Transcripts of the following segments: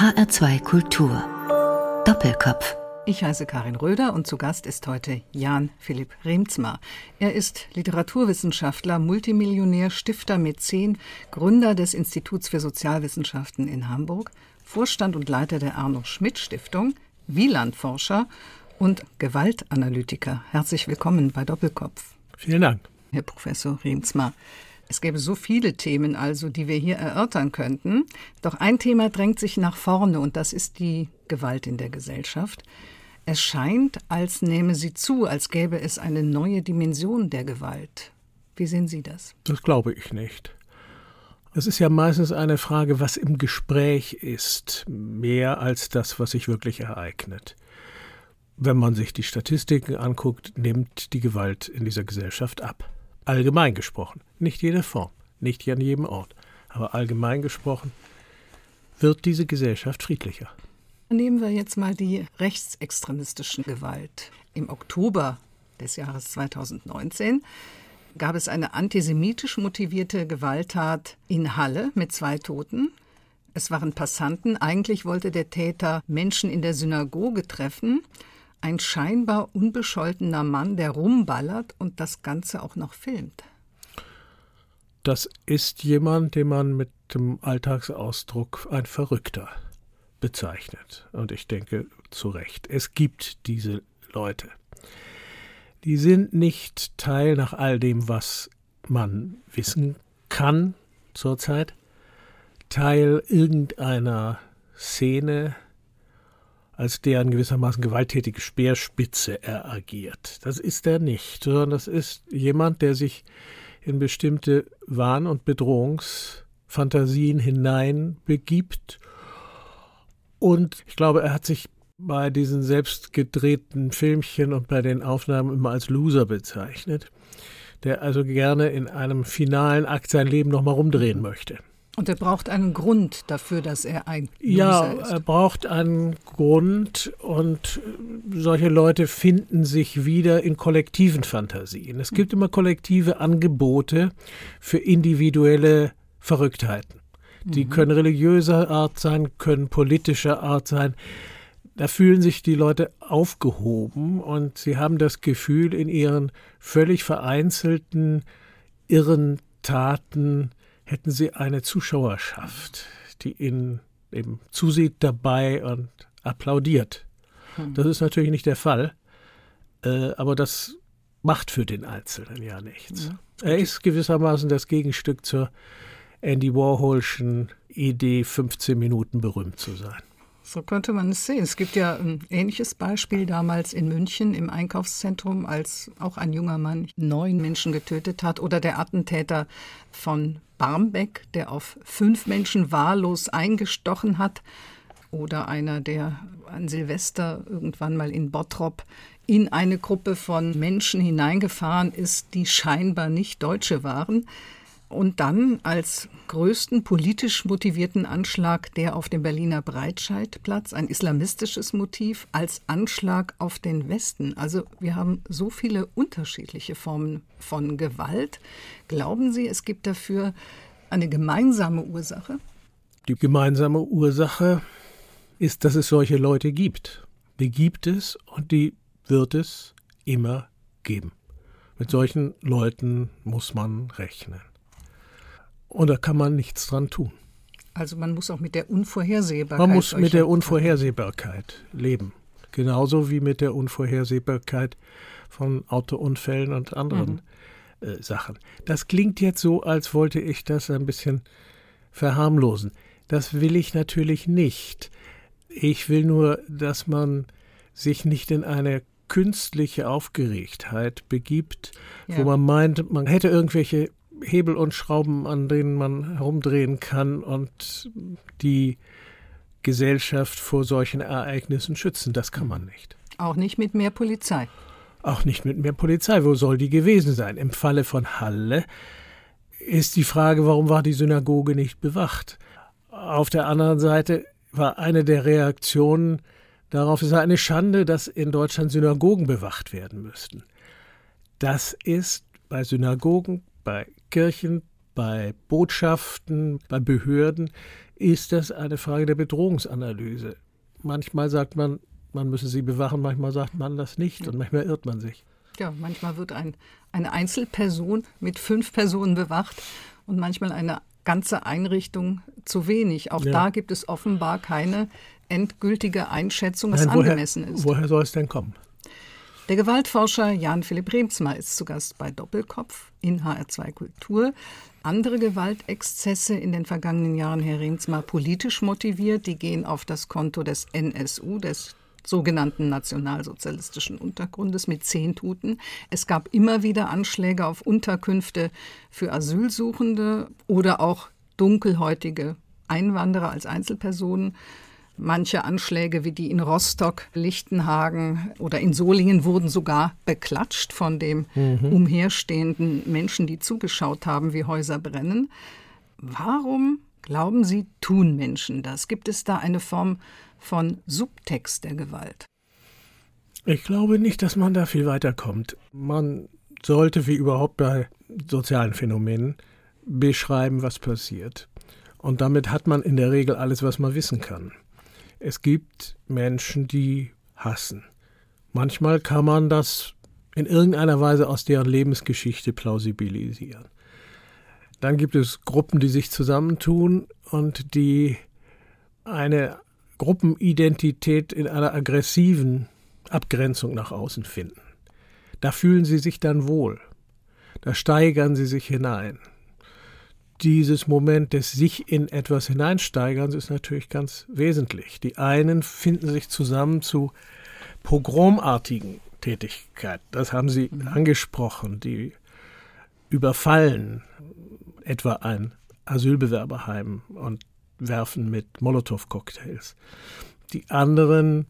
HR2 Kultur. Doppelkopf. Ich heiße Karin Röder und zu Gast ist heute Jan Philipp Remzmar. Er ist Literaturwissenschaftler, Multimillionär, Stifter, Mäzen, Gründer des Instituts für Sozialwissenschaften in Hamburg, Vorstand und Leiter der Arno Schmidt Stiftung, Wielandforscher und Gewaltanalytiker. Herzlich willkommen bei Doppelkopf. Vielen Dank. Herr Professor Remzmar. Es gäbe so viele Themen also, die wir hier erörtern könnten. Doch ein Thema drängt sich nach vorne und das ist die Gewalt in der Gesellschaft. Es scheint, als nehme sie zu, als gäbe es eine neue Dimension der Gewalt. Wie sehen Sie das? Das glaube ich nicht. Es ist ja meistens eine Frage, was im Gespräch ist, mehr als das, was sich wirklich ereignet. Wenn man sich die Statistiken anguckt, nimmt die Gewalt in dieser Gesellschaft ab allgemein gesprochen, nicht jede Form, nicht an jedem Ort, aber allgemein gesprochen, wird diese Gesellschaft friedlicher. Nehmen wir jetzt mal die rechtsextremistischen Gewalt. Im Oktober des Jahres 2019 gab es eine antisemitisch motivierte Gewalttat in Halle mit zwei Toten. Es waren Passanten. Eigentlich wollte der Täter Menschen in der Synagoge treffen ein scheinbar unbescholtener Mann, der rumballert und das Ganze auch noch filmt. Das ist jemand, den man mit dem Alltagsausdruck ein Verrückter bezeichnet. Und ich denke zu Recht. Es gibt diese Leute. Die sind nicht Teil nach all dem, was man wissen kann zurzeit, Teil irgendeiner Szene, als deren gewissermaßen gewalttätige Speerspitze er agiert. Das ist er nicht, sondern das ist jemand, der sich in bestimmte Wahn- und Bedrohungsfantasien hineinbegibt. Und ich glaube, er hat sich bei diesen selbst gedrehten Filmchen und bei den Aufnahmen immer als Loser bezeichnet, der also gerne in einem finalen Akt sein Leben nochmal rumdrehen möchte. Und er braucht einen Grund dafür, dass er ein Loser ja, ist. er braucht einen Grund und solche Leute finden sich wieder in kollektiven Fantasien. Es gibt immer kollektive Angebote für individuelle Verrücktheiten. Die mhm. können religiöser Art sein, können politischer Art sein. Da fühlen sich die Leute aufgehoben und sie haben das Gefühl, in ihren völlig vereinzelten, irren Taten hätten sie eine Zuschauerschaft, die ihnen eben zusieht dabei und applaudiert. Hm. Das ist natürlich nicht der Fall, äh, aber das macht für den Einzelnen ja nichts. Ja. Er ist gewissermaßen das Gegenstück zur Andy Warholschen Idee, 15 Minuten berühmt zu sein. So könnte man es sehen. Es gibt ja ein ähnliches Beispiel damals in München im Einkaufszentrum, als auch ein junger Mann neun Menschen getötet hat oder der Attentäter von Barmbek, der auf fünf Menschen wahllos eingestochen hat oder einer, der an Silvester irgendwann mal in Bottrop in eine Gruppe von Menschen hineingefahren ist, die scheinbar nicht Deutsche waren und dann als größten politisch motivierten Anschlag der auf dem Berliner Breitscheidplatz, ein islamistisches Motiv, als Anschlag auf den Westen. Also wir haben so viele unterschiedliche Formen von Gewalt. Glauben Sie, es gibt dafür eine gemeinsame Ursache? Die gemeinsame Ursache ist, dass es solche Leute gibt. Die gibt es und die wird es immer geben. Mit solchen Leuten muss man rechnen. Und da kann man nichts dran tun. Also man muss auch mit der Unvorhersehbarkeit. Man muss mit der Unvorhersehbarkeit leben. Genauso wie mit der Unvorhersehbarkeit von Autounfällen und anderen mhm. äh, Sachen. Das klingt jetzt so, als wollte ich das ein bisschen verharmlosen. Das will ich natürlich nicht. Ich will nur, dass man sich nicht in eine künstliche Aufgeregtheit begibt, ja. wo man meint, man hätte irgendwelche Hebel und Schrauben, an denen man herumdrehen kann und die Gesellschaft vor solchen Ereignissen schützen. Das kann man nicht. Auch nicht mit mehr Polizei. Auch nicht mit mehr Polizei. Wo soll die gewesen sein? Im Falle von Halle ist die Frage, warum war die Synagoge nicht bewacht? Auf der anderen Seite war eine der Reaktionen darauf, es sei eine Schande, dass in Deutschland Synagogen bewacht werden müssten. Das ist bei Synagogen, bei Kirchen, bei Botschaften, bei Behörden ist das eine Frage der Bedrohungsanalyse. Manchmal sagt man, man müsse sie bewachen, manchmal sagt man das nicht und manchmal irrt man sich. Ja, manchmal wird ein, eine Einzelperson mit fünf Personen bewacht und manchmal eine ganze Einrichtung zu wenig. Auch ja. da gibt es offenbar keine endgültige Einschätzung, was Nein, woher, angemessen ist. Woher soll es denn kommen? Der Gewaltforscher Jan Philipp Remsmar ist zu Gast bei Doppelkopf in HR2 Kultur. Andere Gewaltexzesse in den vergangenen Jahren, Herr Remsmar, politisch motiviert, die gehen auf das Konto des NSU, des sogenannten nationalsozialistischen Untergrundes mit zehn Tuten. Es gab immer wieder Anschläge auf Unterkünfte für Asylsuchende oder auch dunkelhäutige Einwanderer als Einzelpersonen. Manche Anschläge wie die in Rostock, Lichtenhagen oder in Solingen wurden sogar beklatscht von dem mhm. umherstehenden Menschen, die zugeschaut haben, wie Häuser brennen. Warum glauben Sie, tun Menschen das? Gibt es da eine Form von Subtext der Gewalt? Ich glaube nicht, dass man da viel weiterkommt. Man sollte, wie überhaupt bei sozialen Phänomenen, beschreiben, was passiert. Und damit hat man in der Regel alles, was man wissen kann. Es gibt Menschen, die hassen. Manchmal kann man das in irgendeiner Weise aus deren Lebensgeschichte plausibilisieren. Dann gibt es Gruppen, die sich zusammentun und die eine Gruppenidentität in einer aggressiven Abgrenzung nach außen finden. Da fühlen sie sich dann wohl. Da steigern sie sich hinein. Dieses Moment des sich in etwas hineinsteigerns ist natürlich ganz wesentlich. Die einen finden sich zusammen zu pogromartigen Tätigkeiten. Das haben Sie mhm. angesprochen. Die überfallen etwa ein Asylbewerberheim und werfen mit Molotow-Cocktails. Die anderen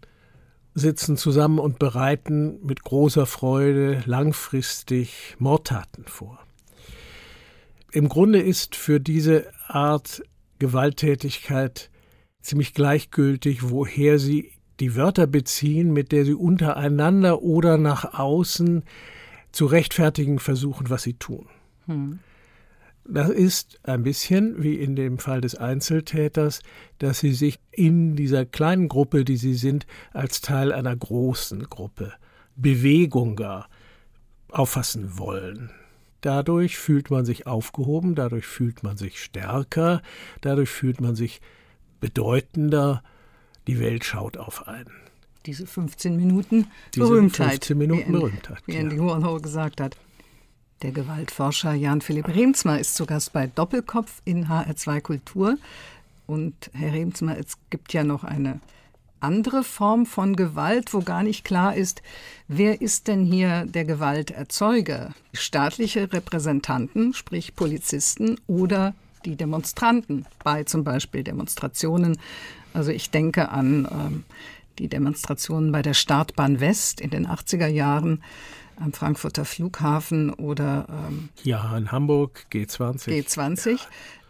sitzen zusammen und bereiten mit großer Freude langfristig Mordtaten vor. Im Grunde ist für diese Art Gewalttätigkeit ziemlich gleichgültig, woher sie die Wörter beziehen, mit der sie untereinander oder nach außen zu rechtfertigen versuchen, was sie tun. Hm. Das ist ein bisschen wie in dem Fall des Einzeltäters, dass sie sich in dieser kleinen Gruppe, die sie sind, als Teil einer großen Gruppe, Bewegung gar, auffassen wollen. Dadurch fühlt man sich aufgehoben, dadurch fühlt man sich stärker, dadurch fühlt man sich bedeutender, die Welt schaut auf einen. Diese 15 Minuten Diese Berühmtheit. 15 Minuten Berühmtheit. Wie Andy ja. Warhol gesagt hat. Der Gewaltforscher Jan-Philipp Remsmar ist zu Gast bei Doppelkopf in HR2 Kultur. Und Herr Remsmar, es gibt ja noch eine andere Form von Gewalt, wo gar nicht klar ist, wer ist denn hier der Gewalterzeuger? Staatliche Repräsentanten, sprich Polizisten oder die Demonstranten bei zum Beispiel Demonstrationen. Also ich denke an ähm, die Demonstrationen bei der Startbahn West in den 80er Jahren am Frankfurter Flughafen oder ähm, ja in Hamburg G20 G20, ja.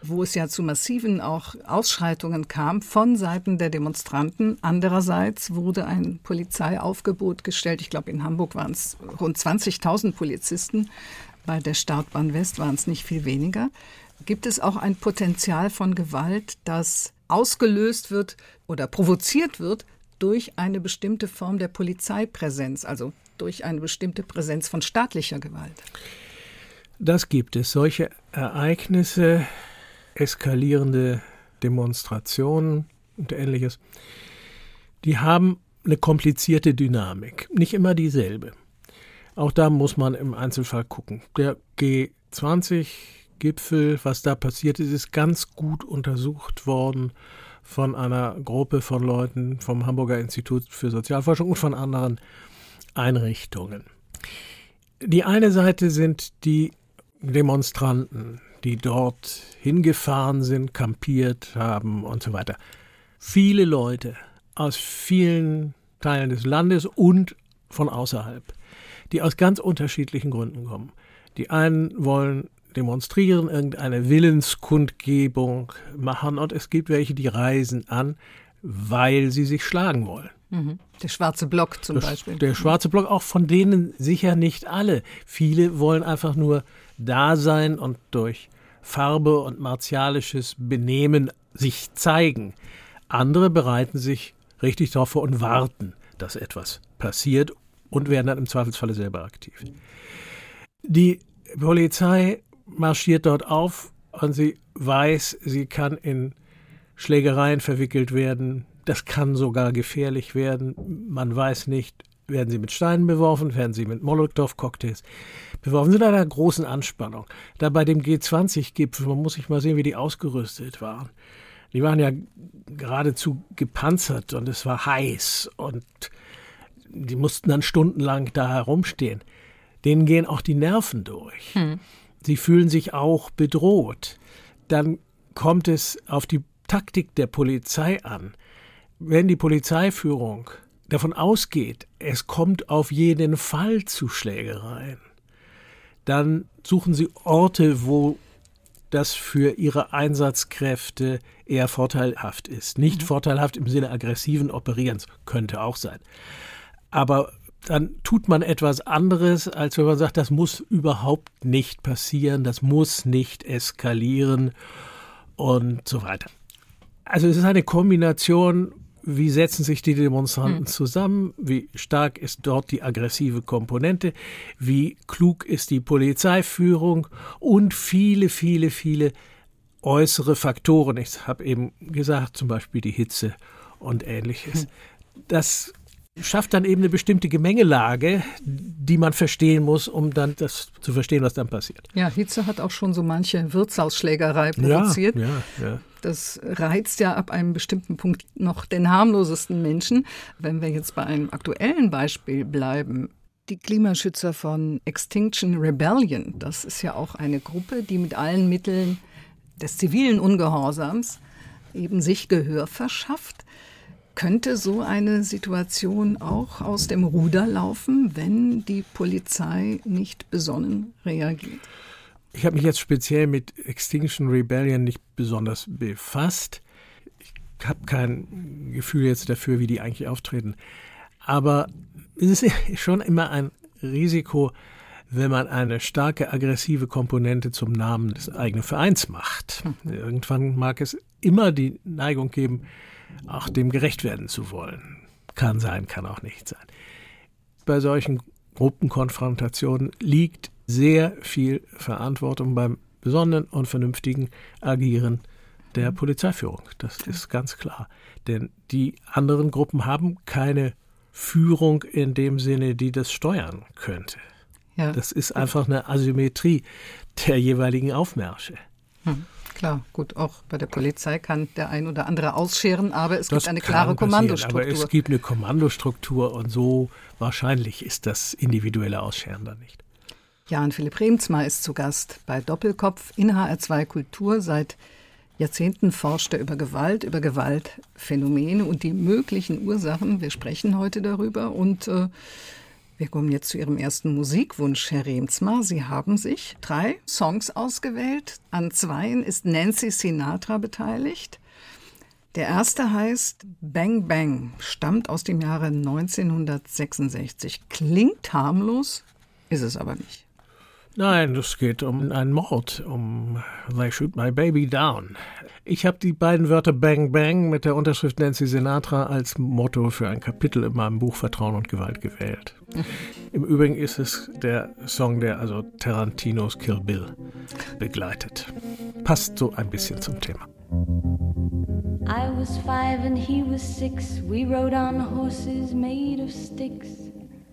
wo es ja zu massiven auch Ausschreitungen kam von Seiten der Demonstranten. Andererseits wurde ein Polizeiaufgebot gestellt. Ich glaube in Hamburg waren es rund 20.000 Polizisten. Bei der Startbahn West waren es nicht viel weniger. Gibt es auch ein Potenzial von Gewalt, das ausgelöst wird oder provoziert wird durch eine bestimmte Form der Polizeipräsenz, also durch eine bestimmte Präsenz von staatlicher Gewalt. Das gibt es. Solche Ereignisse, eskalierende Demonstrationen und ähnliches, die haben eine komplizierte Dynamik. Nicht immer dieselbe. Auch da muss man im Einzelfall gucken. Der G20-Gipfel, was da passiert ist, ist ganz gut untersucht worden von einer Gruppe von Leuten vom Hamburger Institut für Sozialforschung und von anderen Einrichtungen. Die eine Seite sind die Demonstranten, die dort hingefahren sind, kampiert haben und so weiter. Viele Leute aus vielen Teilen des Landes und von außerhalb, die aus ganz unterschiedlichen Gründen kommen. Die einen wollen demonstrieren, irgendeine Willenskundgebung machen und es gibt welche, die reisen an, weil sie sich schlagen wollen. Mhm. Der schwarze Block zum das, Beispiel. Der schwarze Block, auch von denen sicher nicht alle. Viele wollen einfach nur da sein und durch Farbe und martialisches Benehmen sich zeigen. Andere bereiten sich richtig darauf vor und warten, dass etwas passiert und werden dann im Zweifelsfalle selber aktiv. Die Polizei marschiert dort auf und sie weiß, sie kann in Schlägereien verwickelt werden. Das kann sogar gefährlich werden. Man weiß nicht, werden sie mit Steinen beworfen, werden sie mit Molotow-Cocktails beworfen, sind einer großen Anspannung. Da bei dem G20-Gipfel, man muss sich mal sehen, wie die ausgerüstet waren. Die waren ja geradezu gepanzert und es war heiß und die mussten dann stundenlang da herumstehen. Denen gehen auch die Nerven durch. Hm. Sie fühlen sich auch bedroht. Dann kommt es auf die Taktik der Polizei an. Wenn die Polizeiführung davon ausgeht, es kommt auf jeden Fall zu Schlägereien, dann suchen sie Orte, wo das für ihre Einsatzkräfte eher vorteilhaft ist. Nicht mhm. vorteilhaft im Sinne aggressiven Operierens, könnte auch sein. Aber dann tut man etwas anderes, als wenn man sagt, das muss überhaupt nicht passieren, das muss nicht eskalieren und so weiter. Also es ist eine Kombination wie setzen sich die Demonstranten hm. zusammen, wie stark ist dort die aggressive Komponente, wie klug ist die Polizeiführung und viele, viele, viele äußere Faktoren. Ich habe eben gesagt, zum Beispiel die Hitze und ähnliches. Hm. Das schafft dann eben eine bestimmte Gemengelage, die man verstehen muss, um dann das zu verstehen, was dann passiert. Ja, Hitze hat auch schon so manche Wirtshausschlägerei provoziert. Ja, ja, ja. Das reizt ja ab einem bestimmten Punkt noch den harmlosesten Menschen. Wenn wir jetzt bei einem aktuellen Beispiel bleiben, die Klimaschützer von Extinction Rebellion, das ist ja auch eine Gruppe, die mit allen Mitteln des zivilen Ungehorsams eben sich Gehör verschafft. Könnte so eine Situation auch aus dem Ruder laufen, wenn die Polizei nicht besonnen reagiert? Ich habe mich jetzt speziell mit Extinction Rebellion nicht besonders befasst. Ich habe kein Gefühl jetzt dafür, wie die eigentlich auftreten. Aber es ist schon immer ein Risiko, wenn man eine starke aggressive Komponente zum Namen des eigenen Vereins macht. Mhm. Irgendwann mag es immer die Neigung geben, auch dem gerecht werden zu wollen. Kann sein, kann auch nicht sein. Bei solchen Gruppenkonfrontationen liegt sehr viel Verantwortung beim besonderen und vernünftigen Agieren der Polizeiführung. Das ist ganz klar. Denn die anderen Gruppen haben keine Führung in dem Sinne, die das steuern könnte. Ja. Das ist einfach eine Asymmetrie der jeweiligen Aufmärsche. Hm. Klar, gut, auch bei der Polizei kann der ein oder andere ausscheren, aber es das gibt eine klare Kommandostruktur. Aber es gibt eine Kommandostruktur und so wahrscheinlich ist das individuelle Ausscheren dann nicht. Jan Philipp Remsmar ist zu Gast bei Doppelkopf in HR2 Kultur. Seit Jahrzehnten forscht er über Gewalt, über Gewaltphänomene und die möglichen Ursachen. Wir sprechen heute darüber und äh, wir kommen jetzt zu Ihrem ersten Musikwunsch, Herr Remsmar. Sie haben sich drei Songs ausgewählt. An zweien ist Nancy Sinatra beteiligt. Der erste heißt Bang Bang, stammt aus dem Jahre 1966. Klingt harmlos, ist es aber nicht. Nein, es geht um einen Mord, um They Shoot My Baby Down. Ich habe die beiden Wörter Bang Bang mit der Unterschrift Nancy Sinatra als Motto für ein Kapitel in meinem Buch Vertrauen und Gewalt gewählt. Im Übrigen ist es der Song, der also Tarantinos Kill Bill begleitet. Passt so ein bisschen zum Thema. I was five and he was six. We rode on horses made of sticks.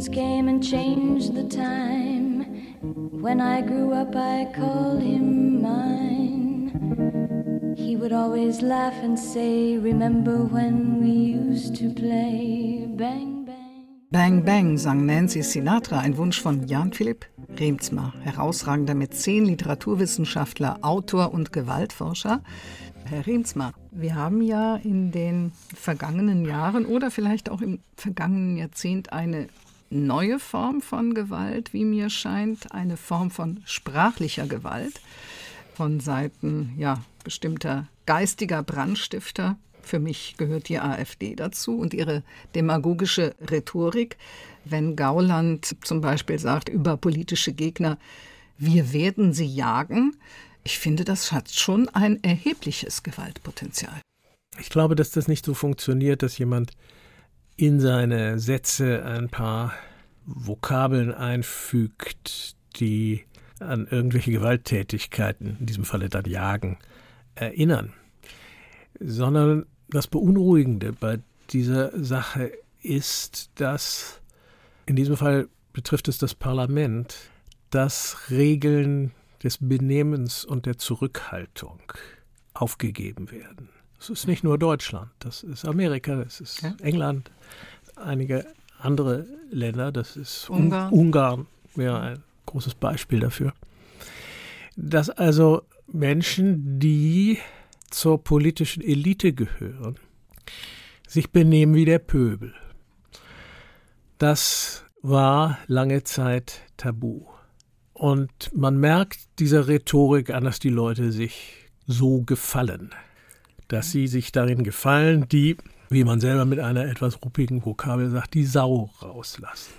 Seasons came and changed the time. When I grew up, I called him mine. He would always laugh and say, Remember when we used to play bang, bang. Bang sang Nancy Sinatra, ein Wunsch von Jan Philipp Remsmar, herausragender Mäzen, Literaturwissenschaftler, Autor und Gewaltforscher. Herr Remsmar, wir haben ja in den vergangenen Jahren oder vielleicht auch im vergangenen Jahrzehnt eine neue Form von Gewalt, wie mir scheint, eine Form von sprachlicher Gewalt von Seiten ja, bestimmter geistiger Brandstifter. Für mich gehört die AfD dazu und ihre demagogische Rhetorik. Wenn Gauland zum Beispiel sagt über politische Gegner, wir werden sie jagen, ich finde, das hat schon ein erhebliches Gewaltpotenzial. Ich glaube, dass das nicht so funktioniert, dass jemand in seine Sätze ein paar Vokabeln einfügt, die an irgendwelche Gewalttätigkeiten, in diesem Falle dann Jagen, erinnern, sondern das Beunruhigende bei dieser Sache ist, dass in diesem Fall betrifft es das Parlament, dass Regeln des Benehmens und der Zurückhaltung aufgegeben werden. Das ist nicht nur Deutschland, das ist Amerika, das ist ja. England, einige andere Länder, das ist Ungarn, Ungarn wäre ein großes Beispiel dafür. Dass also Menschen, die zur politischen Elite gehören, sich benehmen wie der Pöbel. Das war lange Zeit tabu. Und man merkt dieser Rhetorik an, dass die Leute sich so gefallen. Dass sie sich darin gefallen, die, wie man selber mit einer etwas ruppigen Vokabel sagt, die Sau rauslassen.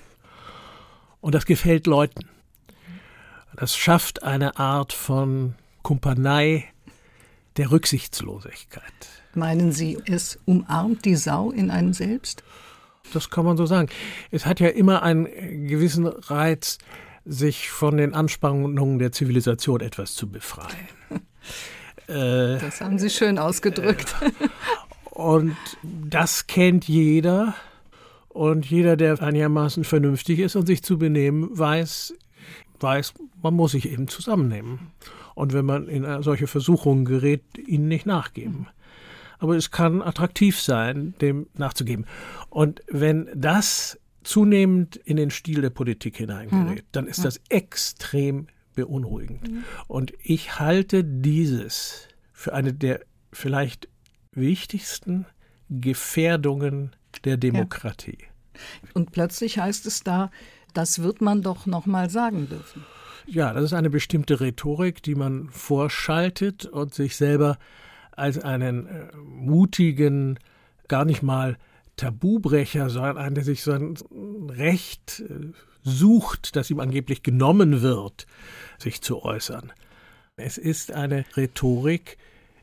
Und das gefällt Leuten. Das schafft eine Art von Kumpanei der Rücksichtslosigkeit. Meinen Sie, es umarmt die Sau in einem selbst? Das kann man so sagen. Es hat ja immer einen gewissen Reiz, sich von den Anspannungen der Zivilisation etwas zu befreien. Äh, das haben Sie schön ausgedrückt. und das kennt jeder. Und jeder, der einigermaßen vernünftig ist und sich zu benehmen weiß, weiß, man muss sich eben zusammennehmen. Und wenn man in solche Versuchungen gerät, ihnen nicht nachgeben. Aber es kann attraktiv sein, dem nachzugeben. Und wenn das zunehmend in den Stil der Politik hineingerät, mhm. dann ist das extrem beunruhigend. Mhm. Und ich halte dieses für eine der vielleicht wichtigsten Gefährdungen der Demokratie. Ja. Und plötzlich heißt es da, das wird man doch noch mal sagen dürfen. Ja, das ist eine bestimmte Rhetorik, die man vorschaltet und sich selber als einen äh, mutigen, gar nicht mal Tabubrecher, sondern einen, der sich so ein Recht äh, sucht, das ihm angeblich genommen wird, sich zu äußern. Es ist eine Rhetorik,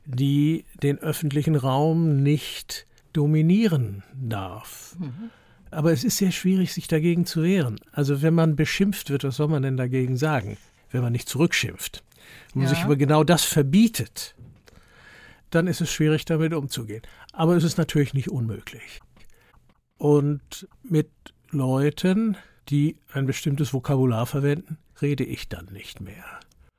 die den öffentlichen Raum nicht dominieren darf. Mhm. Aber es ist sehr schwierig, sich dagegen zu wehren. Also wenn man beschimpft wird, was soll man denn dagegen sagen, wenn man nicht zurückschimpft? Wenn man ja. sich aber genau das verbietet, dann ist es schwierig, damit umzugehen. Aber es ist natürlich nicht unmöglich. Und mit Leuten, die ein bestimmtes Vokabular verwenden, rede ich dann nicht mehr.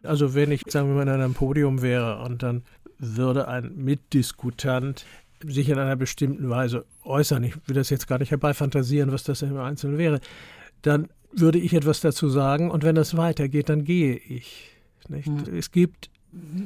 Also wenn ich, sagen wir mal, an einem Podium wäre und dann würde ein Mitdiskutant sich in einer bestimmten Weise äußern, ich will das jetzt gar nicht herbeifantasieren, was das im Einzelnen wäre, dann würde ich etwas dazu sagen und wenn das weitergeht, dann gehe ich. Mhm. Es gibt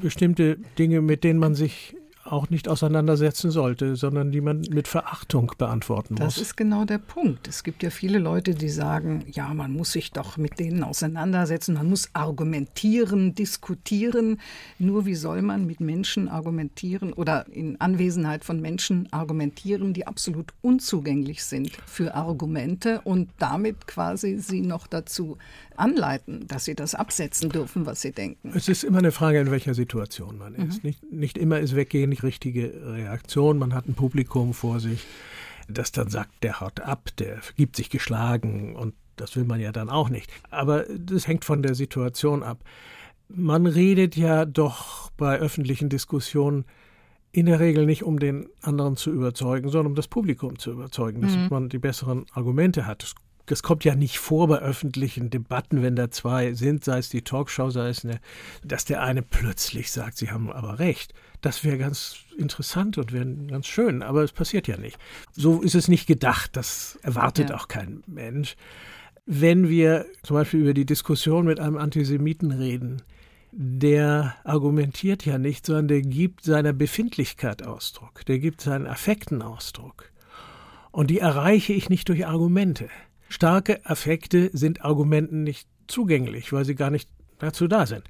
bestimmte Dinge, mit denen man sich auch nicht auseinandersetzen sollte, sondern die man mit Verachtung beantworten muss. Das ist genau der Punkt. Es gibt ja viele Leute, die sagen, ja, man muss sich doch mit denen auseinandersetzen, man muss argumentieren, diskutieren. Nur wie soll man mit Menschen argumentieren oder in Anwesenheit von Menschen argumentieren, die absolut unzugänglich sind für Argumente und damit quasi sie noch dazu anleiten, dass sie das absetzen dürfen, was sie denken. Es ist immer eine Frage, in welcher Situation man ist. Mhm. Nicht, nicht immer ist Weggehen die richtige Reaktion. Man hat ein Publikum vor sich, das dann sagt, der haut ab, der gibt sich geschlagen und das will man ja dann auch nicht. Aber das hängt von der Situation ab. Man redet ja doch bei öffentlichen Diskussionen in der Regel nicht, um den anderen zu überzeugen, sondern um das Publikum zu überzeugen, dass mhm. man die besseren Argumente hat. Das das kommt ja nicht vor bei öffentlichen Debatten, wenn da zwei sind, sei es die Talkshow, sei es eine, dass der eine plötzlich sagt, sie haben aber recht. Das wäre ganz interessant und wäre ganz schön, aber es passiert ja nicht. So ist es nicht gedacht, das erwartet ja. auch kein Mensch. Wenn wir zum Beispiel über die Diskussion mit einem Antisemiten reden, der argumentiert ja nicht, sondern der gibt seiner Befindlichkeit Ausdruck, der gibt seinen Affekten Ausdruck. Und die erreiche ich nicht durch Argumente. Starke Affekte sind Argumenten nicht zugänglich, weil sie gar nicht dazu da sind.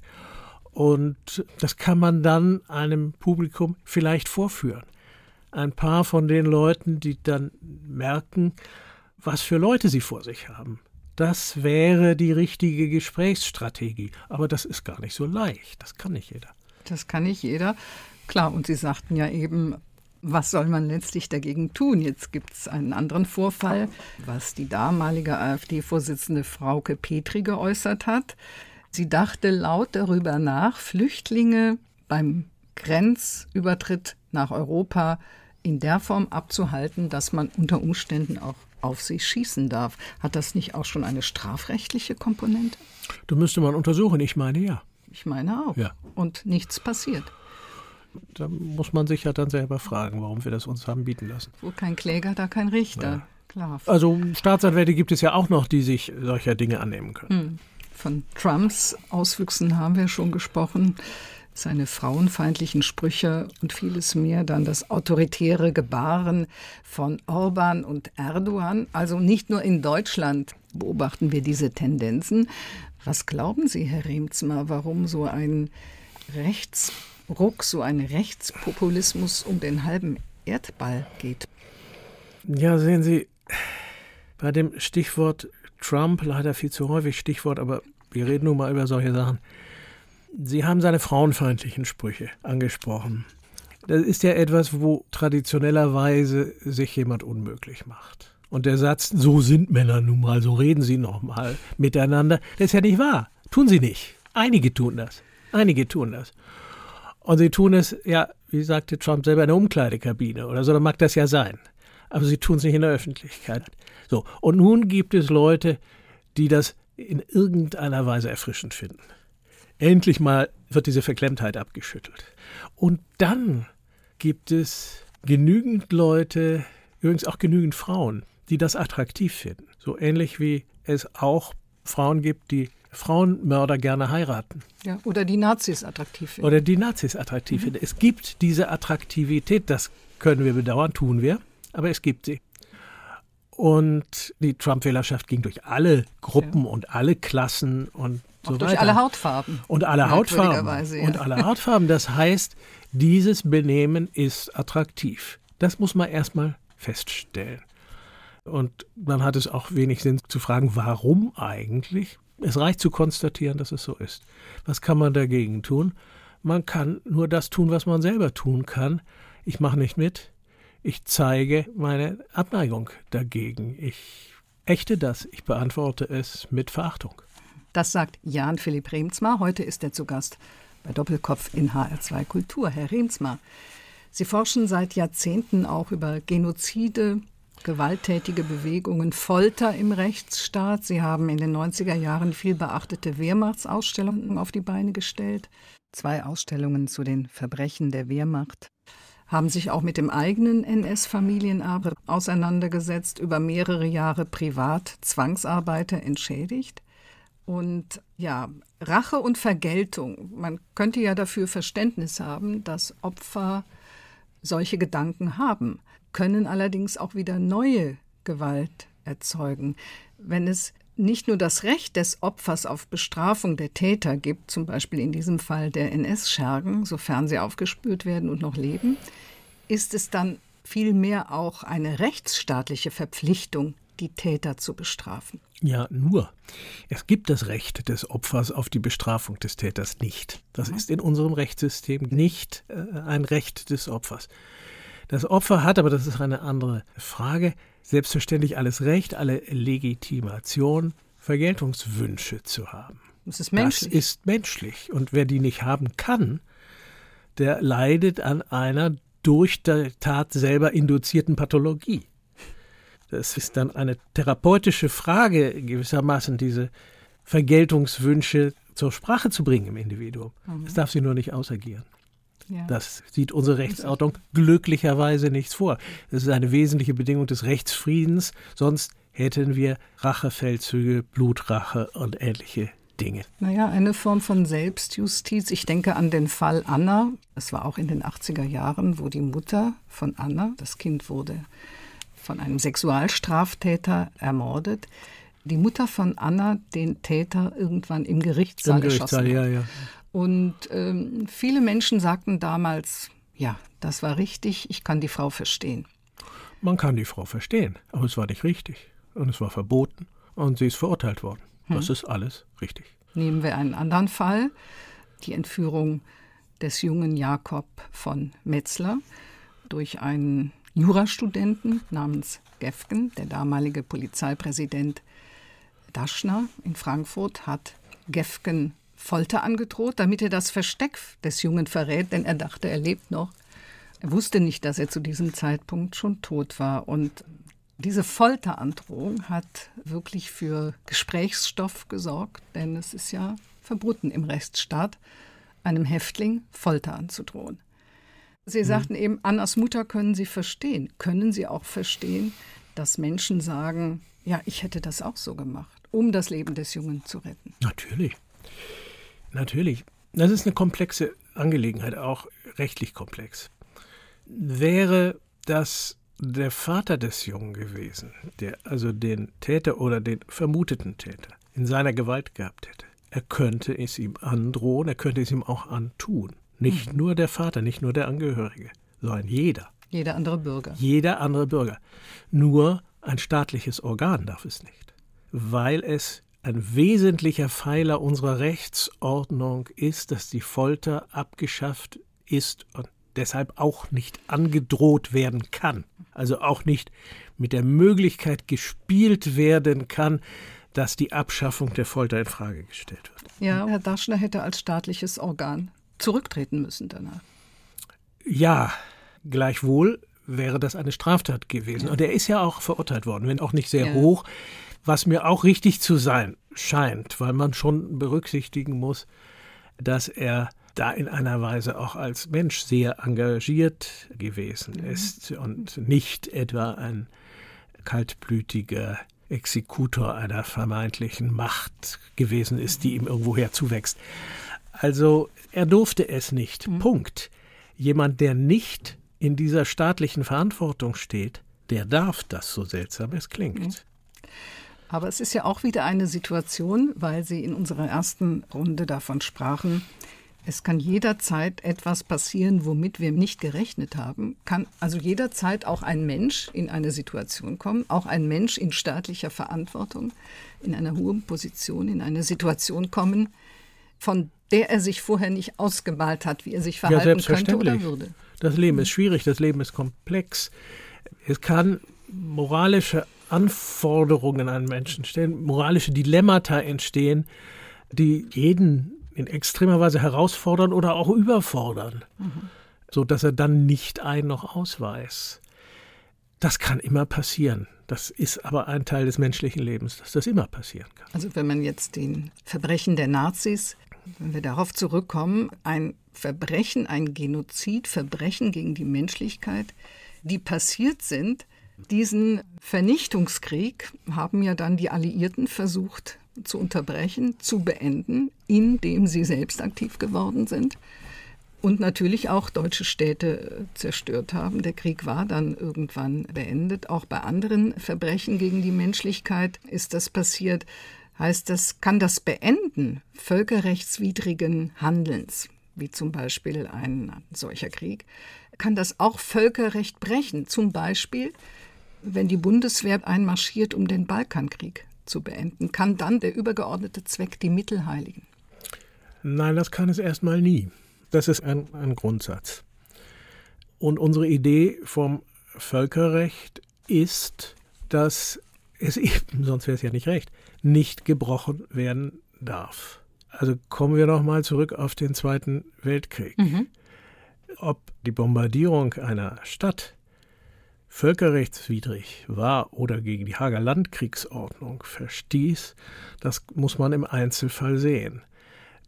Und das kann man dann einem Publikum vielleicht vorführen. Ein paar von den Leuten, die dann merken, was für Leute sie vor sich haben. Das wäre die richtige Gesprächsstrategie. Aber das ist gar nicht so leicht. Das kann nicht jeder. Das kann nicht jeder. Klar, und Sie sagten ja eben, was soll man letztlich dagegen tun? Jetzt gibt es einen anderen Vorfall, was die damalige AfD-Vorsitzende Frauke Petri geäußert hat. Sie dachte laut darüber nach, Flüchtlinge beim Grenzübertritt nach Europa in der Form abzuhalten, dass man unter Umständen auch auf sie schießen darf. Hat das nicht auch schon eine strafrechtliche Komponente? Da müsste man untersuchen. Ich meine ja. Ich meine auch. Ja. Und nichts passiert. Da muss man sich ja dann selber fragen, warum wir das uns haben bieten lassen. Wo kein Kläger, da kein Richter. Ja. Klar. Also Staatsanwälte gibt es ja auch noch, die sich solcher Dinge annehmen können. Hm. Von Trumps Auswüchsen haben wir schon gesprochen seine frauenfeindlichen Sprüche und vieles mehr, dann das autoritäre Gebaren von Orban und Erdogan. Also nicht nur in Deutschland beobachten wir diese Tendenzen. Was glauben Sie, Herr Remzmer, warum so ein Rechtsruck, so ein Rechtspopulismus um den halben Erdball geht? Ja, sehen Sie, bei dem Stichwort Trump, leider viel zu häufig Stichwort, aber wir reden nun mal über solche Sachen. Sie haben seine frauenfeindlichen Sprüche angesprochen. Das ist ja etwas, wo traditionellerweise sich jemand unmöglich macht. Und der Satz, so sind Männer nun mal, so reden sie noch mal miteinander, das ist ja nicht wahr. Tun sie nicht. Einige tun das. Einige tun das. Und sie tun es, ja, wie sagte Trump selber, in der Umkleidekabine oder so, dann mag das ja sein. Aber sie tun es nicht in der Öffentlichkeit. So. Und nun gibt es Leute, die das in irgendeiner Weise erfrischend finden. Endlich mal wird diese Verklemmtheit abgeschüttelt. Und dann gibt es genügend Leute, übrigens auch genügend Frauen, die das attraktiv finden. So ähnlich wie es auch Frauen gibt, die Frauenmörder gerne heiraten. Ja, oder die Nazis attraktiv finden. Oder die Nazis attraktiv mhm. finden. Es gibt diese Attraktivität, das können wir bedauern, tun wir, aber es gibt sie. Und die Trump-Wählerschaft ging durch alle Gruppen ja. und alle Klassen und so durch alle Hautfarben. Und alle Hautfarben. Ja. Und alle Hautfarben. Das heißt, dieses Benehmen ist attraktiv. Das muss man erstmal feststellen. Und dann hat es auch wenig Sinn zu fragen, warum eigentlich. Es reicht zu konstatieren, dass es so ist. Was kann man dagegen tun? Man kann nur das tun, was man selber tun kann. Ich mache nicht mit. Ich zeige meine Abneigung dagegen. Ich ächte das. Ich beantworte es mit Verachtung. Das sagt Jan Philipp Remsmar. Heute ist er zu Gast bei Doppelkopf in HR2 Kultur. Herr Remsmar, Sie forschen seit Jahrzehnten auch über Genozide, gewalttätige Bewegungen, Folter im Rechtsstaat. Sie haben in den 90er Jahren viel beachtete Wehrmachtsausstellungen auf die Beine gestellt. Zwei Ausstellungen zu den Verbrechen der Wehrmacht. Haben sich auch mit dem eigenen NS-Familienerbe auseinandergesetzt, über mehrere Jahre privat Zwangsarbeiter entschädigt. Und ja, Rache und Vergeltung, man könnte ja dafür Verständnis haben, dass Opfer solche Gedanken haben, können allerdings auch wieder neue Gewalt erzeugen. Wenn es nicht nur das Recht des Opfers auf Bestrafung der Täter gibt, zum Beispiel in diesem Fall der NS-Schergen, sofern sie aufgespürt werden und noch leben, ist es dann vielmehr auch eine rechtsstaatliche Verpflichtung, die Täter zu bestrafen. Ja, nur. Es gibt das Recht des Opfers auf die Bestrafung des Täters nicht. Das ist in unserem Rechtssystem nicht äh, ein Recht des Opfers. Das Opfer hat, aber das ist eine andere Frage, selbstverständlich alles Recht, alle Legitimation, Vergeltungswünsche zu haben. Das ist menschlich. Das ist menschlich. Und wer die nicht haben kann, der leidet an einer durch die Tat selber induzierten Pathologie. Das ist dann eine therapeutische Frage gewissermaßen, diese Vergeltungswünsche zur Sprache zu bringen im Individuum. Mhm. Es darf sie nur nicht ausagieren. Ja. Das sieht unsere Rechtsordnung glücklicherweise nichts vor. Das ist eine wesentliche Bedingung des Rechtsfriedens, sonst hätten wir Rachefeldzüge, Blutrache und ähnliche Dinge. Naja, eine Form von Selbstjustiz. Ich denke an den Fall Anna. Es war auch in den 80er Jahren, wo die Mutter von Anna, das Kind wurde von einem Sexualstraftäter ermordet, die Mutter von Anna den Täter irgendwann im Gerichtssaal, Im Gerichtssaal ja, ja. Und ähm, viele Menschen sagten damals, ja, das war richtig, ich kann die Frau verstehen. Man kann die Frau verstehen, aber es war nicht richtig. Und es war verboten und sie ist verurteilt worden. Hm. Das ist alles richtig. Nehmen wir einen anderen Fall, die Entführung des jungen Jakob von Metzler durch einen Jurastudenten namens Gefgen. Der damalige Polizeipräsident Daschner in Frankfurt hat Gefgen Folter angedroht, damit er das Versteck des Jungen verrät, denn er dachte, er lebt noch. Er wusste nicht, dass er zu diesem Zeitpunkt schon tot war. Und diese Folterandrohung hat wirklich für Gesprächsstoff gesorgt, denn es ist ja verboten im Rechtsstaat, einem Häftling Folter anzudrohen. Sie mhm. sagten eben, Annas Mutter können Sie verstehen. Können Sie auch verstehen, dass Menschen sagen, ja, ich hätte das auch so gemacht, um das Leben des Jungen zu retten? Natürlich. Natürlich. Das ist eine komplexe Angelegenheit, auch rechtlich komplex. Wäre das der Vater des Jungen gewesen, der also den Täter oder den vermuteten Täter in seiner Gewalt gehabt hätte, er könnte es ihm androhen, er könnte es ihm auch antun. Nicht mhm. nur der Vater, nicht nur der Angehörige, sondern jeder. Jeder andere Bürger. Jeder andere Bürger. Nur ein staatliches Organ darf es nicht, weil es ein wesentlicher Pfeiler unserer Rechtsordnung ist, dass die Folter abgeschafft ist und deshalb auch nicht angedroht werden kann. Also auch nicht mit der Möglichkeit gespielt werden kann, dass die Abschaffung der Folter in Frage gestellt wird. Ja, Herr Daschner hätte als staatliches Organ zurücktreten müssen danach. Ja, gleichwohl wäre das eine Straftat gewesen. Und er ist ja auch verurteilt worden, wenn auch nicht sehr ja. hoch, was mir auch richtig zu sein scheint, weil man schon berücksichtigen muss, dass er da in einer Weise auch als Mensch sehr engagiert gewesen mhm. ist und nicht etwa ein kaltblütiger Exekutor einer vermeintlichen Macht gewesen ist, die ihm irgendwoher zuwächst. Also er durfte es nicht. Mhm. Punkt. Jemand, der nicht in dieser staatlichen Verantwortung steht, der darf das, so seltsam es klingt. Mhm. Aber es ist ja auch wieder eine Situation, weil Sie in unserer ersten Runde davon sprachen, es kann jederzeit etwas passieren, womit wir nicht gerechnet haben. Kann also jederzeit auch ein Mensch in eine Situation kommen, auch ein Mensch in staatlicher Verantwortung, in einer hohen Position, in eine Situation kommen, von der er sich vorher nicht ausgemalt hat, wie er sich verhalten ja, könnte oder würde. Das Leben ist schwierig, das Leben ist komplex. Es kann moralische Anforderungen an Menschen stellen, moralische Dilemmata entstehen, die jeden in extremer Weise herausfordern oder auch überfordern, mhm. so dass er dann nicht ein noch ausweist. Das kann immer passieren. Das ist aber ein Teil des menschlichen Lebens, dass das immer passieren kann. Also wenn man jetzt den Verbrechen der Nazis, wenn wir darauf zurückkommen, ein Verbrechen, ein Genozid, Verbrechen gegen die Menschlichkeit, die passiert sind, diesen Vernichtungskrieg haben ja dann die Alliierten versucht zu unterbrechen, zu beenden, indem sie selbst aktiv geworden sind und natürlich auch deutsche Städte zerstört haben. Der Krieg war dann irgendwann beendet. Auch bei anderen Verbrechen gegen die Menschlichkeit ist das passiert. Heißt das, kann das Beenden völkerrechtswidrigen Handelns, wie zum Beispiel ein solcher Krieg, kann das auch Völkerrecht brechen? Zum Beispiel, wenn die Bundeswehr einmarschiert, um den Balkankrieg zu beenden, kann dann der übergeordnete Zweck die Mittel heiligen? Nein, das kann es erstmal nie. Das ist ein, ein Grundsatz. Und unsere Idee vom Völkerrecht ist, dass es eben, sonst wäre es ja nicht recht, nicht gebrochen werden darf. Also kommen wir nochmal zurück auf den Zweiten Weltkrieg. Mhm. Ob die Bombardierung einer Stadt völkerrechtswidrig war oder gegen die Hager Landkriegsordnung verstieß, das muss man im Einzelfall sehen.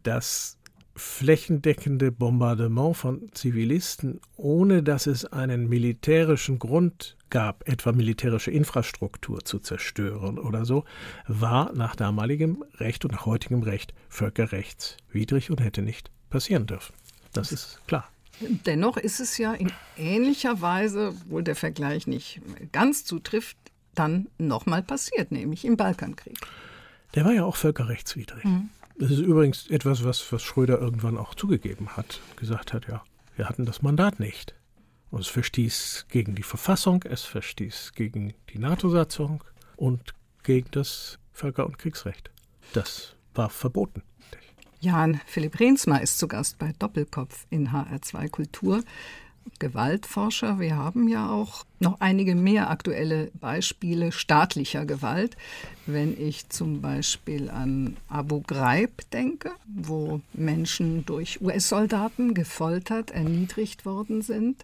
Das flächendeckende Bombardement von Zivilisten, ohne dass es einen militärischen Grund gab, etwa militärische Infrastruktur zu zerstören oder so, war nach damaligem Recht und nach heutigem Recht völkerrechtswidrig und hätte nicht passieren dürfen. Das ist klar. Dennoch ist es ja in ähnlicher Weise, obwohl der Vergleich nicht ganz zutrifft, dann nochmal passiert, nämlich im Balkankrieg. Der war ja auch völkerrechtswidrig. Mhm. Das ist übrigens etwas, was, was Schröder irgendwann auch zugegeben hat. Gesagt hat, ja, wir hatten das Mandat nicht. Und es verstieß gegen die Verfassung, es verstieß gegen die NATO-Satzung und gegen das Völker- und Kriegsrecht. Das war verboten. Jan Philipp Rehnsma ist zu Gast bei Doppelkopf in HR2 Kultur. Gewaltforscher. Wir haben ja auch noch einige mehr aktuelle Beispiele staatlicher Gewalt. Wenn ich zum Beispiel an Abu Ghraib denke, wo Menschen durch US-Soldaten gefoltert, erniedrigt worden sind,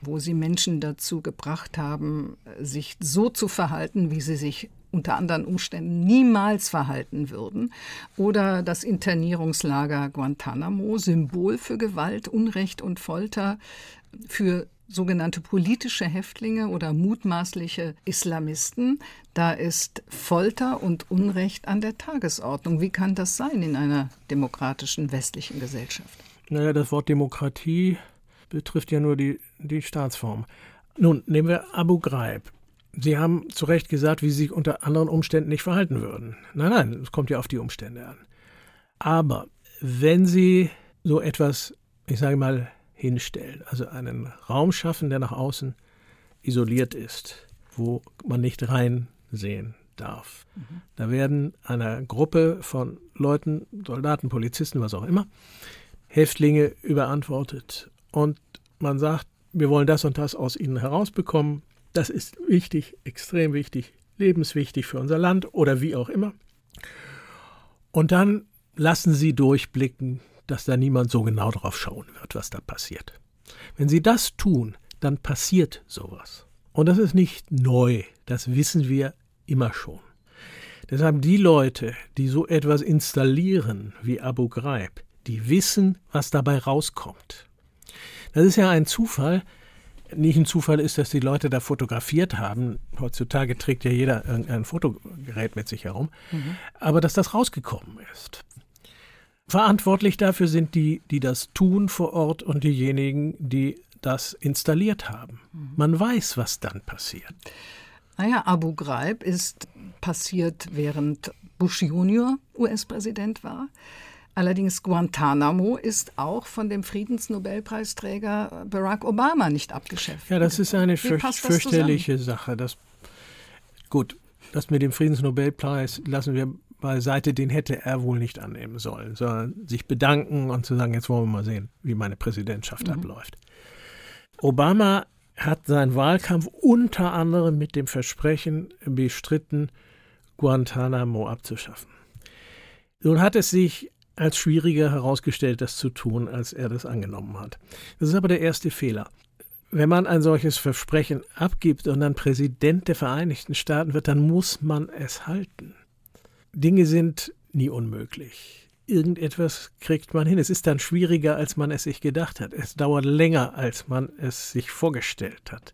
wo sie Menschen dazu gebracht haben, sich so zu verhalten, wie sie sich unter anderen Umständen niemals verhalten würden. Oder das Internierungslager Guantanamo, Symbol für Gewalt, Unrecht und Folter, für sogenannte politische Häftlinge oder mutmaßliche Islamisten, da ist Folter und Unrecht an der Tagesordnung. Wie kann das sein in einer demokratischen westlichen Gesellschaft? Naja, das Wort Demokratie betrifft ja nur die, die Staatsform. Nun, nehmen wir Abu Ghraib. Sie haben zu Recht gesagt, wie Sie sich unter anderen Umständen nicht verhalten würden. Nein, nein, es kommt ja auf die Umstände an. Aber wenn Sie so etwas, ich sage mal, hinstellen. Also einen Raum schaffen, der nach außen isoliert ist, wo man nicht reinsehen darf. Mhm. Da werden einer Gruppe von Leuten, Soldaten, Polizisten, was auch immer, Häftlinge überantwortet. Und man sagt, wir wollen das und das aus ihnen herausbekommen. Das ist wichtig, extrem wichtig, lebenswichtig für unser Land oder wie auch immer. Und dann lassen sie durchblicken, dass da niemand so genau drauf schauen wird, was da passiert. Wenn Sie das tun, dann passiert sowas. Und das ist nicht neu, das wissen wir immer schon. Deshalb die Leute, die so etwas installieren wie Abu Ghraib, die wissen, was dabei rauskommt. Das ist ja ein Zufall. Nicht ein Zufall ist, dass die Leute da fotografiert haben. Heutzutage trägt ja jeder irgendein Fotogerät mit sich herum. Mhm. Aber dass das rausgekommen ist. Verantwortlich dafür sind die, die das tun vor Ort und diejenigen, die das installiert haben. Mhm. Man weiß, was dann passiert. Naja, Abu Ghraib ist passiert, während Bush Junior US-Präsident war. Allerdings Guantanamo ist auch von dem Friedensnobelpreisträger Barack Obama nicht abgeschafft. Ja, das ist eine fürcht fürchterliche Sache. Das, gut, das mit dem Friedensnobelpreis lassen wir beiseite, den hätte er wohl nicht annehmen sollen, sondern sich bedanken und zu sagen, jetzt wollen wir mal sehen, wie meine Präsidentschaft mhm. abläuft. Obama hat seinen Wahlkampf unter anderem mit dem Versprechen bestritten, Guantanamo abzuschaffen. Nun hat es sich als schwieriger herausgestellt, das zu tun, als er das angenommen hat. Das ist aber der erste Fehler. Wenn man ein solches Versprechen abgibt und dann Präsident der Vereinigten Staaten wird, dann muss man es halten. Dinge sind nie unmöglich. Irgendetwas kriegt man hin. Es ist dann schwieriger, als man es sich gedacht hat. Es dauert länger, als man es sich vorgestellt hat.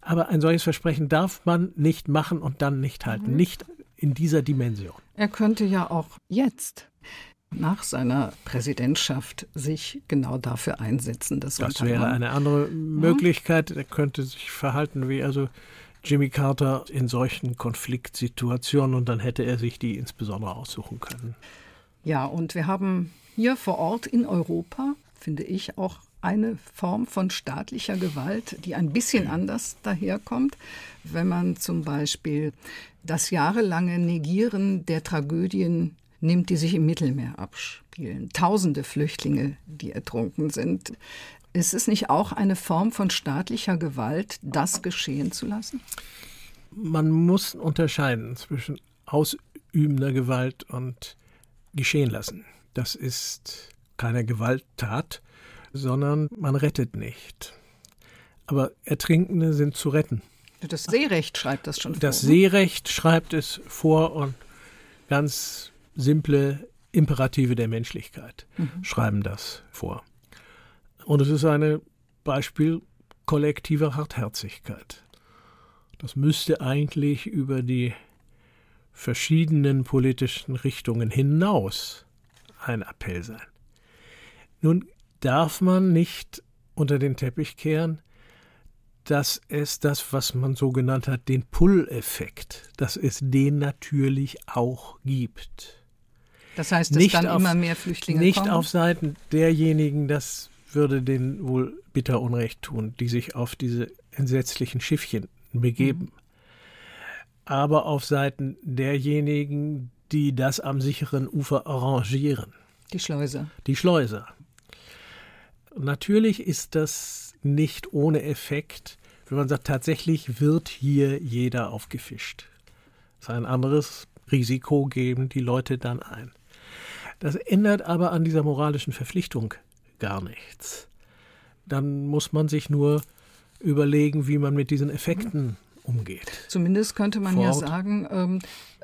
Aber ein solches Versprechen darf man nicht machen und dann nicht halten. Mhm. Nicht in dieser Dimension. Er könnte ja auch jetzt nach seiner Präsidentschaft sich genau dafür einsetzen. Dass das wäre eine andere Möglichkeit. Er könnte sich verhalten wie also Jimmy Carter in solchen Konfliktsituationen und dann hätte er sich die insbesondere aussuchen können. Ja, und wir haben hier vor Ort in Europa, finde ich, auch eine Form von staatlicher Gewalt, die ein bisschen anders daherkommt, wenn man zum Beispiel das jahrelange Negieren der Tragödien nimmt, die sich im Mittelmeer abspielen. Tausende Flüchtlinge, die ertrunken sind. Ist es nicht auch eine Form von staatlicher Gewalt, das geschehen zu lassen? Man muss unterscheiden zwischen ausübender Gewalt und geschehen lassen. Das ist keine Gewalttat, sondern man rettet nicht. Aber Ertrinkende sind zu retten. Das Seerecht schreibt das schon vor. Das ne? Seerecht schreibt es vor und ganz simple Imperative der Menschlichkeit mhm. schreiben das vor. Und es ist ein Beispiel kollektiver Hartherzigkeit. Das müsste eigentlich über die verschiedenen politischen Richtungen hinaus ein Appell sein. Nun darf man nicht unter den Teppich kehren, dass es das, was man so genannt hat, den Pull-Effekt, dass es den natürlich auch gibt. Das heißt, dass nicht dann auf, immer mehr Flüchtlinge nicht kommen? Nicht auf Seiten derjenigen, das würde denen wohl bitter Unrecht tun, die sich auf diese entsetzlichen Schiffchen begeben. Mhm. Aber auf Seiten derjenigen, die das am sicheren Ufer arrangieren. Die Schleuser. Die Schleuser. Natürlich ist das nicht ohne Effekt, wenn man sagt, tatsächlich wird hier jeder aufgefischt. Es ist ein anderes Risiko geben die Leute dann ein. Das ändert aber an dieser moralischen Verpflichtung gar nichts. Dann muss man sich nur überlegen, wie man mit diesen Effekten umgeht. Zumindest könnte man Fort. ja sagen, ähm,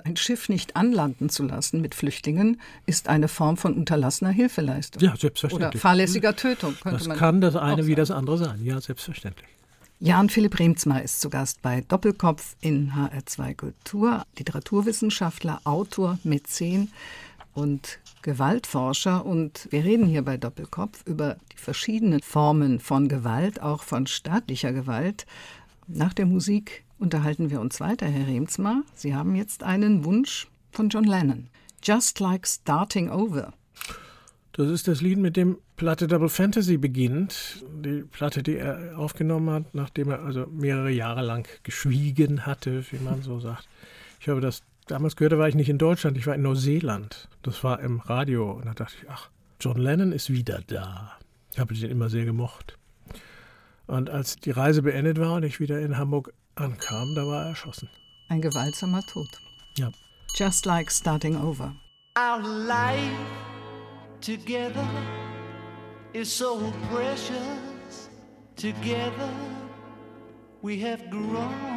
ein Schiff nicht anlanden zu lassen mit Flüchtlingen ist eine Form von unterlassener Hilfeleistung. Ja, selbstverständlich. Oder fahrlässiger Tötung könnte das man. Kann das eine wie das andere sein. Ja, selbstverständlich. Jan Philipp Remzma ist zu Gast bei Doppelkopf in HR2 Kultur, Literaturwissenschaftler, Autor, Mäzen und Gewaltforscher. Und wir reden hier bei Doppelkopf über die verschiedenen Formen von Gewalt, auch von staatlicher Gewalt. Nach der Musik unterhalten wir uns weiter, Herr Remsmar. Sie haben jetzt einen Wunsch von John Lennon. Just like starting over. Das ist das Lied, mit dem Platte Double Fantasy beginnt. Die Platte, die er aufgenommen hat, nachdem er also mehrere Jahre lang geschwiegen hatte, wie man so sagt. Ich habe das damals gehört, da war ich nicht in Deutschland, ich war in Neuseeland. Das war im Radio und da dachte ich, ach, John Lennon ist wieder da. Ich habe den immer sehr gemocht. Und als die Reise beendet war und ich wieder in Hamburg ankam, da war er erschossen. Ein gewaltsamer Tod. Ja. Just like starting over. Our life together is so precious. Together we have grown.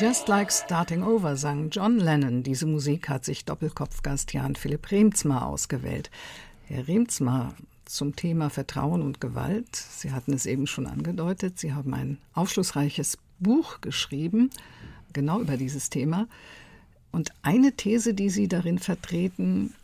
Just Like Starting Over sang John Lennon. Diese Musik hat sich Doppelkopfgast Jan Philipp Remzmar ausgewählt. Herr Remzmar, zum Thema Vertrauen und Gewalt. Sie hatten es eben schon angedeutet. Sie haben ein aufschlussreiches Buch geschrieben, genau über dieses Thema. Und eine These, die Sie darin vertreten,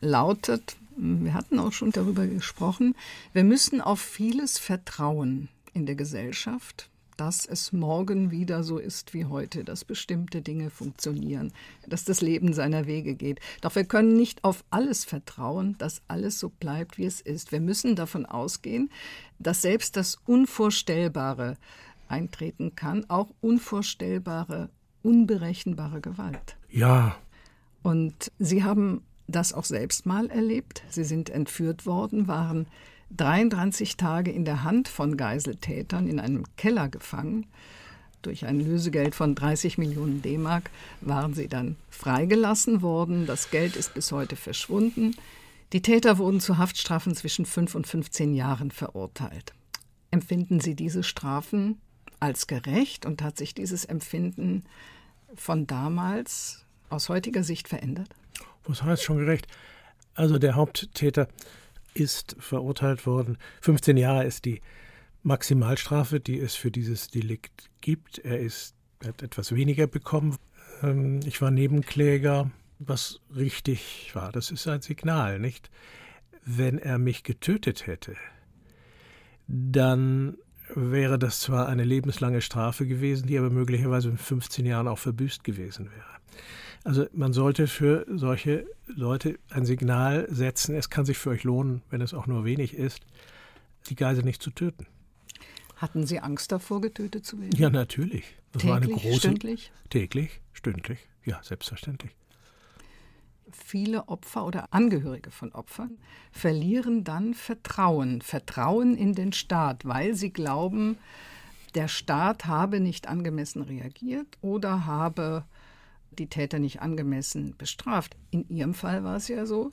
lautet, wir hatten auch schon darüber gesprochen, wir müssen auf vieles vertrauen in der Gesellschaft, dass es morgen wieder so ist wie heute, dass bestimmte Dinge funktionieren, dass das Leben seiner Wege geht. Doch wir können nicht auf alles vertrauen, dass alles so bleibt, wie es ist. Wir müssen davon ausgehen, dass selbst das Unvorstellbare eintreten kann, auch unvorstellbare, unberechenbare Gewalt. Ja. Und Sie haben das auch selbst mal erlebt. Sie sind entführt worden, waren 33 Tage in der Hand von Geiseltätern in einem Keller gefangen. Durch ein Lösegeld von 30 Millionen D-Mark waren sie dann freigelassen worden. Das Geld ist bis heute verschwunden. Die Täter wurden zu Haftstrafen zwischen 5 und 15 Jahren verurteilt. Empfinden Sie diese Strafen als gerecht und hat sich dieses Empfinden von damals aus heutiger Sicht verändert? Was heißt schon gerecht? Also der Haupttäter ist verurteilt worden. 15 Jahre ist die Maximalstrafe, die es für dieses Delikt gibt. Er ist, hat etwas weniger bekommen. Ähm, ich war Nebenkläger, was richtig war. Das ist ein Signal, nicht? Wenn er mich getötet hätte, dann wäre das zwar eine lebenslange Strafe gewesen, die aber möglicherweise in 15 Jahren auch verbüßt gewesen wäre. Also man sollte für solche Leute ein Signal setzen, es kann sich für euch lohnen, wenn es auch nur wenig ist, die Geisel nicht zu töten. Hatten Sie Angst davor, getötet zu werden? Ja, natürlich. Das täglich, war eine große, stündlich? Täglich, stündlich, ja, selbstverständlich. Viele Opfer oder Angehörige von Opfern verlieren dann Vertrauen, Vertrauen in den Staat, weil sie glauben, der Staat habe nicht angemessen reagiert oder habe die Täter nicht angemessen bestraft. In Ihrem Fall war es ja so,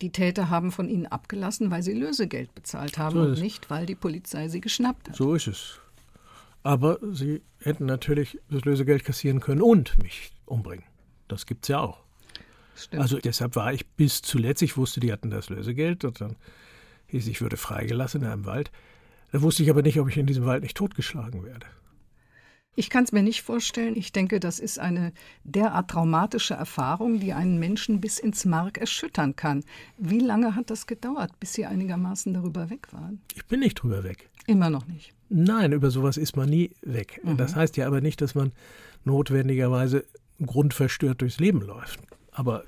die Täter haben von ihnen abgelassen, weil sie Lösegeld bezahlt haben So und es. nicht, weil die Polizei sie geschnappt hat. So ist es. Aber sie hätten natürlich das Lösegeld kassieren können und mich umbringen. Das gibt's ja auch. Stimmt. Also deshalb war ich bis zuletzt, ich wusste, die hatten das Lösegeld und dann hieß, ich würde freigelassen in einem Wald. Da wusste ich aber nicht, ob ich in diesem Wald nicht totgeschlagen werde. Ich kann es mir nicht vorstellen. Ich denke, das ist eine derart traumatische Erfahrung, die einen Menschen bis ins Mark erschüttern kann. Wie lange hat das gedauert, bis Sie einigermaßen darüber weg waren? Ich bin nicht drüber weg. Immer noch nicht. Nein, über sowas ist man nie weg. Das heißt ja aber nicht, dass man notwendigerweise grundverstört durchs Leben läuft. Aber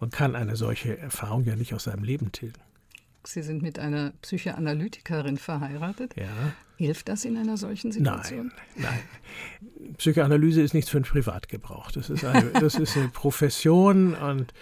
man kann eine solche Erfahrung ja nicht aus seinem Leben tilgen. Sie sind mit einer Psychoanalytikerin verheiratet. Ja. Hilft das in einer solchen Situation? Nein, nein. Psychoanalyse ist nichts für den Privatgebrauch. Das ist eine, das ist eine Profession und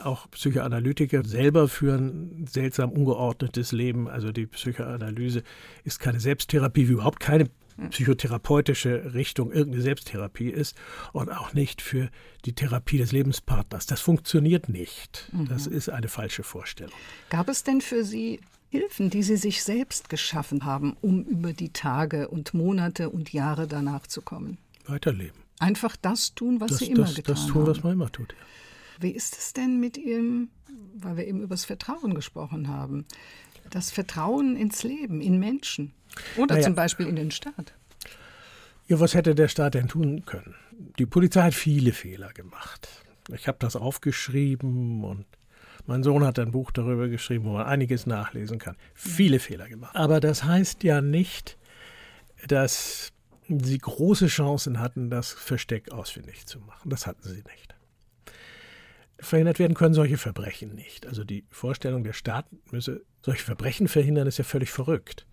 auch Psychoanalytiker selber führen seltsam ungeordnetes Leben. Also die Psychoanalyse ist keine Selbsttherapie, wie überhaupt keine psychotherapeutische Richtung irgendeine Selbsttherapie ist und auch nicht für die Therapie des Lebenspartners. Das funktioniert nicht. Das ist eine falsche Vorstellung. Gab es denn für Sie Hilfen, die Sie sich selbst geschaffen haben, um über die Tage und Monate und Jahre danach zu kommen? Weiterleben. Einfach das tun, was Das, Sie immer das, getan das tun, haben. was man immer tut. Wie ist es denn mit Ihrem, weil wir eben über das Vertrauen gesprochen haben, das Vertrauen ins Leben, in Menschen oder Naja. zum Beispiel in den Staat? Ja, was hätte der Staat denn tun können? Die Polizei hat viele Fehler gemacht. Ich habe das aufgeschrieben und mein Sohn hat ein Buch darüber geschrieben, wo man einiges nachlesen kann. Viele Fehler gemacht. Aber das heißt ja nicht, dass sie große Chancen hatten, das Versteck ausfindig zu machen. Das hatten sie nicht. Verhindert werden können solche Verbrechen nicht. Also die Vorstellung, der Staat müsse solche Verbrechen verhindern, ist ja völlig verrückt.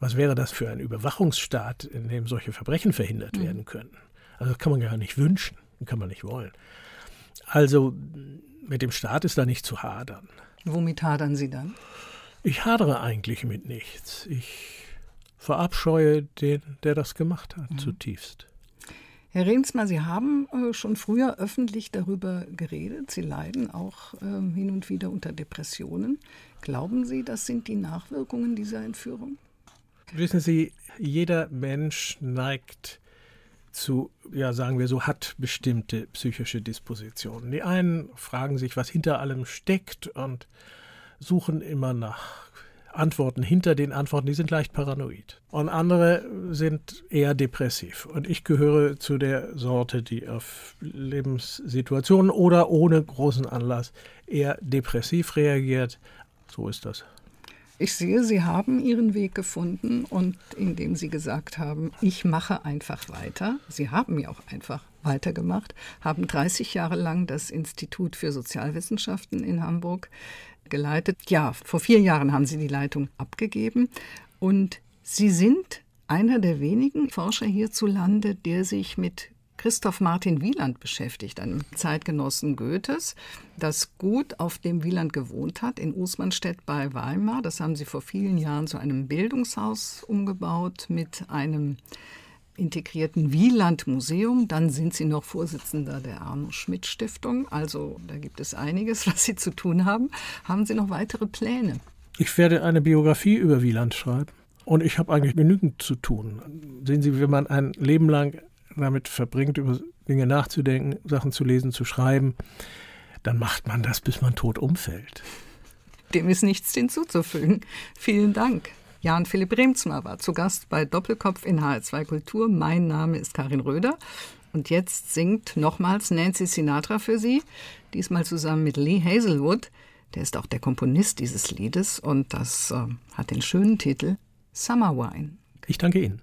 Was wäre das für ein Überwachungsstaat, in dem solche Verbrechen verhindert werden können? Also das kann man gar nicht wünschen, kann man nicht wollen. Also mit dem Staat ist da nicht zu hadern. Womit hadern Sie dann? Ich hadere eigentlich mit nichts. Ich verabscheue den, der das gemacht hat, zutiefst. Herr Rehnsma, Sie haben äh, schon früher öffentlich darüber geredet. Sie leiden auch ähm, hin und wieder unter Depressionen. Glauben Sie, das sind die Nachwirkungen dieser Entführung? Wissen Sie, jeder Mensch neigt zu, ja, sagen wir so, hat bestimmte psychische Dispositionen. Die einen fragen sich, was hinter allem steckt und suchen immer nach Antworten hinter den Antworten, die sind leicht paranoid. Und andere sind eher depressiv. Und ich gehöre zu der Sorte, die auf Lebenssituationen oder ohne großen Anlass eher depressiv reagiert. So ist das. Ich sehe, Sie haben Ihren Weg gefunden und indem Sie gesagt haben, ich mache einfach weiter, Sie haben ja auch einfach weitergemacht, haben 30 Jahre lang das Institut für Sozialwissenschaften in Hamburg geleitet. Ja, vor vier Jahren haben Sie die Leitung abgegeben und Sie sind einer der wenigen Forscher hierzulande, der sich mit Christoph Martin Wieland beschäftigt, einem Zeitgenossen Goethes, das gut auf dem Wieland gewohnt hat, in Usmanstedt bei Weimar. Das haben sie vor vielen Jahren zu einem Bildungshaus umgebaut mit einem integrierten Wieland-Museum. Dann sind sie noch Vorsitzender der Arno-Schmidt-Stiftung. Also da gibt es einiges, was sie zu tun haben. Haben Sie noch weitere Pläne? Ich werde eine Biografie über Wieland schreiben. Und ich habe eigentlich genügend zu tun. Sehen Sie, wenn man ein Leben lang damit verbringt, über Dinge nachzudenken, Sachen zu lesen, zu schreiben, dann macht man das, bis man tot umfällt. Dem ist nichts hinzuzufügen. Vielen Dank. Jan Philipp Remzmer war zu Gast bei Doppelkopf in HR2 Kultur. Mein Name ist Karin Röder. Und jetzt singt nochmals Nancy Sinatra für Sie, diesmal zusammen mit Lee Hazelwood. Der ist auch der Komponist dieses Liedes und das äh, hat den schönen Titel Summer Wine. Ich danke Ihnen.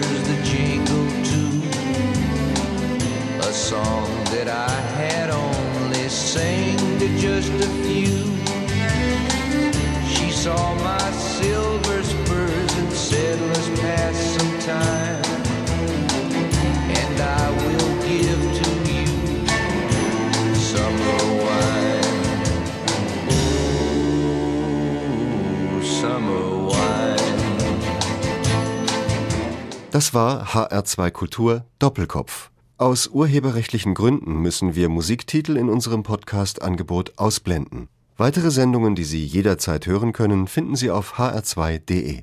saw my silver spurs and said, Let's pass some time. And I will give to you summer wine. Ooh, summer wine. Das war HR2 Kultur Doppelkopf. Aus urheberrechtlichen Gründen müssen wir Musiktitel in unserem Podcast-Angebot ausblenden. Weitere Sendungen, die Sie jederzeit hören können, finden Sie auf hr2.de.